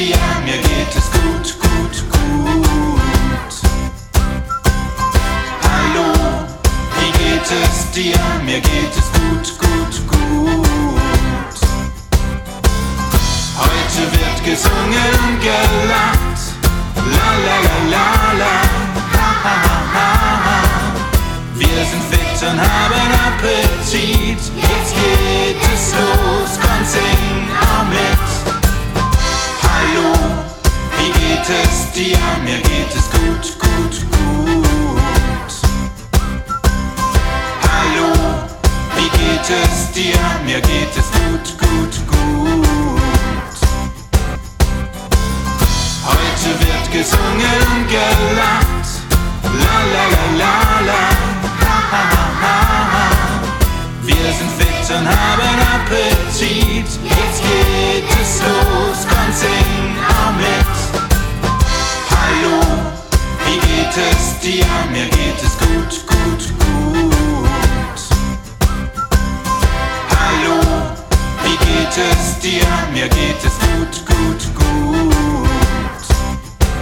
Tia, mir geht es gut, gut, gut. Hallo, wie geht es dir? Mir geht es gut, gut, gut. Heute wird gesungen, gelacht. La la la la la, ha ha ha ha. Wir sind fit und haben Appetit. Dir? Mir geht es gut, gut, gut. Hallo, wie geht es dir? Mir geht es gut, gut, gut. Heute wird gesungen gelacht. La la la la la. Ha ha ha ha. Wir sind fit und haben Appetit. Geht es dir? Mir geht es gut, gut, gut. Hallo, wie geht es dir? Mir geht es gut, gut.